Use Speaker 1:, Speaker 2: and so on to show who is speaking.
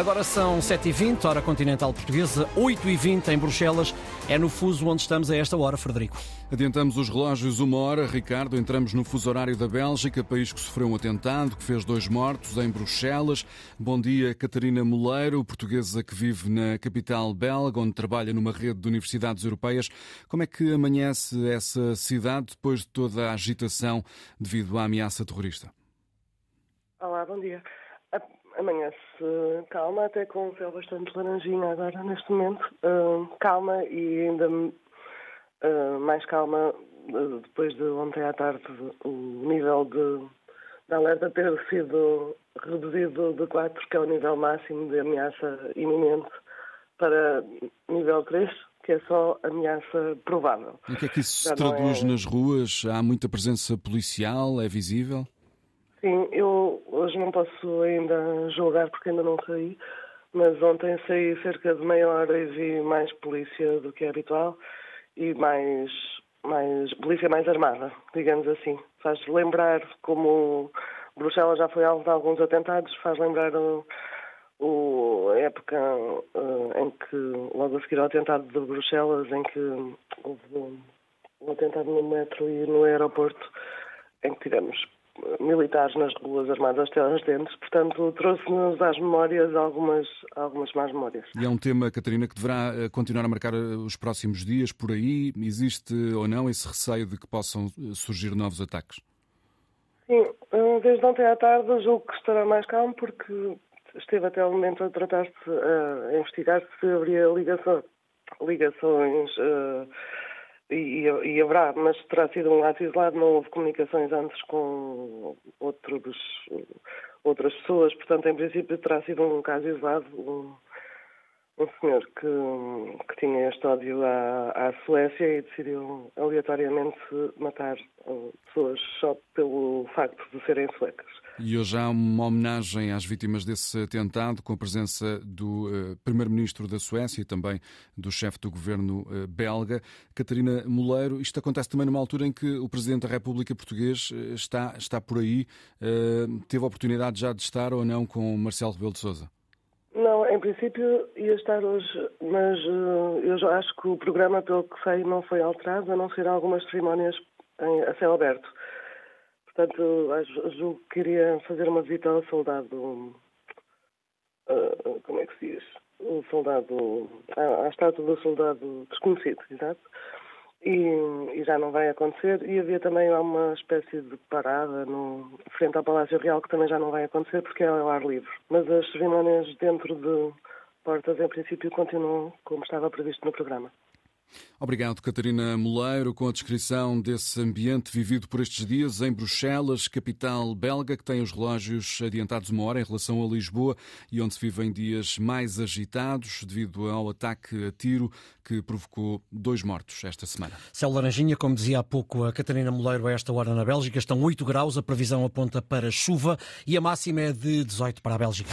Speaker 1: Agora são 7h20, hora continental portuguesa, 8h20 em Bruxelas. É no fuso onde estamos a esta hora, Frederico.
Speaker 2: Adiantamos os relógios uma hora. Ricardo, entramos no fuso horário da Bélgica, país que sofreu um atentado, que fez dois mortos em Bruxelas. Bom dia, Catarina Moleiro, portuguesa que vive na capital belga, onde trabalha numa rede de universidades europeias. Como é que amanhece essa cidade depois de toda a agitação devido à ameaça terrorista?
Speaker 3: Olá, bom dia. Amanhã-se calma, até com um céu bastante laranjinha agora, neste momento. Uh, calma e ainda uh, mais calma uh, depois de ontem à tarde o nível de, de alerta ter sido reduzido de 4, que é o nível máximo de ameaça iminente, para nível 3, que é só ameaça provável.
Speaker 2: E o que é que isso Já se traduz é... nas ruas? Há muita presença policial? É visível?
Speaker 3: Sim, hoje não posso ainda julgar porque ainda não saí, mas ontem saí cerca de meia hora e vi mais polícia do que é habitual e mais, mais polícia mais armada, digamos assim. Faz lembrar como Bruxelas já foi alvo de alguns atentados, faz lembrar o, o, a época uh, em que, logo a seguir ao atentado de Bruxelas, em que houve um atentado no metro e no aeroporto, em que tivemos militares nas ruas armadas até aos dentes, portanto trouxe-nos às memórias algumas, algumas más memórias.
Speaker 2: E é um tema, Catarina, que deverá eh, continuar a marcar eh, os próximos dias por aí. Existe ou não esse receio de que possam eh, surgir novos ataques?
Speaker 3: Sim, desde ontem à tarde julgo que estará mais calmo porque esteve até o momento a tratar-se, a investigar se haveria ligação, ligações uh, e, e, haverá, mas terá sido um ato isolado, não houve comunicações antes com outros, outras pessoas, portanto, em princípio, terá sido um caso isolado. Um, um senhor que, que tinha este ódio à, à Suécia e decidiu aleatoriamente matar uh, pessoas só pelo facto de serem suecas.
Speaker 2: E hoje há uma homenagem às vítimas desse atentado, com a presença do uh, Primeiro-Ministro da Suécia e também do chefe do governo uh, belga, Catarina Moleiro. Isto acontece também numa altura em que o Presidente da República Português está, está por aí. teve a oportunidade já de estar ou não com Marcelo Rebelo de Sousa?
Speaker 3: Em princípio ia estar hoje, mas uh, eu já acho que o programa, pelo que sei, não foi alterado, a não ser algumas cerimónias em, a céu aberto. Portanto, julgo que queria fazer uma visita ao soldado. Uh, como é que se diz? O soldado. à, à estátua do soldado desconhecido, exato e, e, já não vai acontecer. E havia também uma espécie de parada no, frente ao Palácio Real que também já não vai acontecer porque é ao ar livre. Mas as cerimónias dentro de portas, em princípio, continuam como estava previsto no programa.
Speaker 2: Obrigado, Catarina Moleiro, com a descrição desse ambiente vivido por estes dias em Bruxelas, capital belga, que tem os relógios adiantados uma hora em relação a Lisboa e onde se vivem dias mais agitados devido ao ataque a tiro que provocou dois mortos esta semana.
Speaker 1: Céu Laranjinha, como dizia há pouco a Catarina Moleiro, a esta hora na Bélgica, estão 8 graus, a previsão aponta para chuva e a máxima é de 18 para a Bélgica.